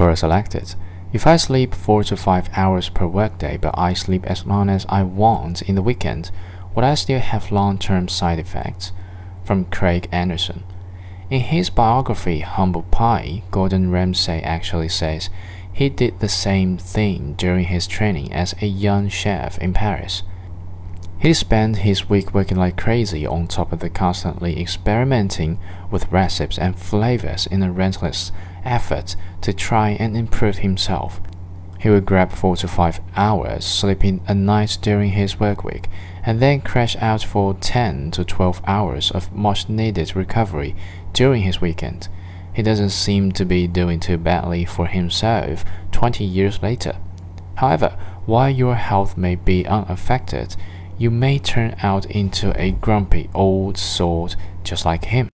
Quora selected. If I sleep 4 to 5 hours per workday but I sleep as long as I want in the weekend, would I still have long-term side effects? From Craig Anderson. In his biography Humble Pie, Gordon Ramsay actually says he did the same thing during his training as a young chef in Paris. He spent his week working like crazy on top of the constantly experimenting with recipes and flavors in a relentless effort to try and improve himself. He would grab four to five hours sleeping a night during his work week and then crash out for 10 to 12 hours of much needed recovery during his weekend. He doesn't seem to be doing too badly for himself 20 years later. However, while your health may be unaffected, you may turn out into a grumpy old sort just like him.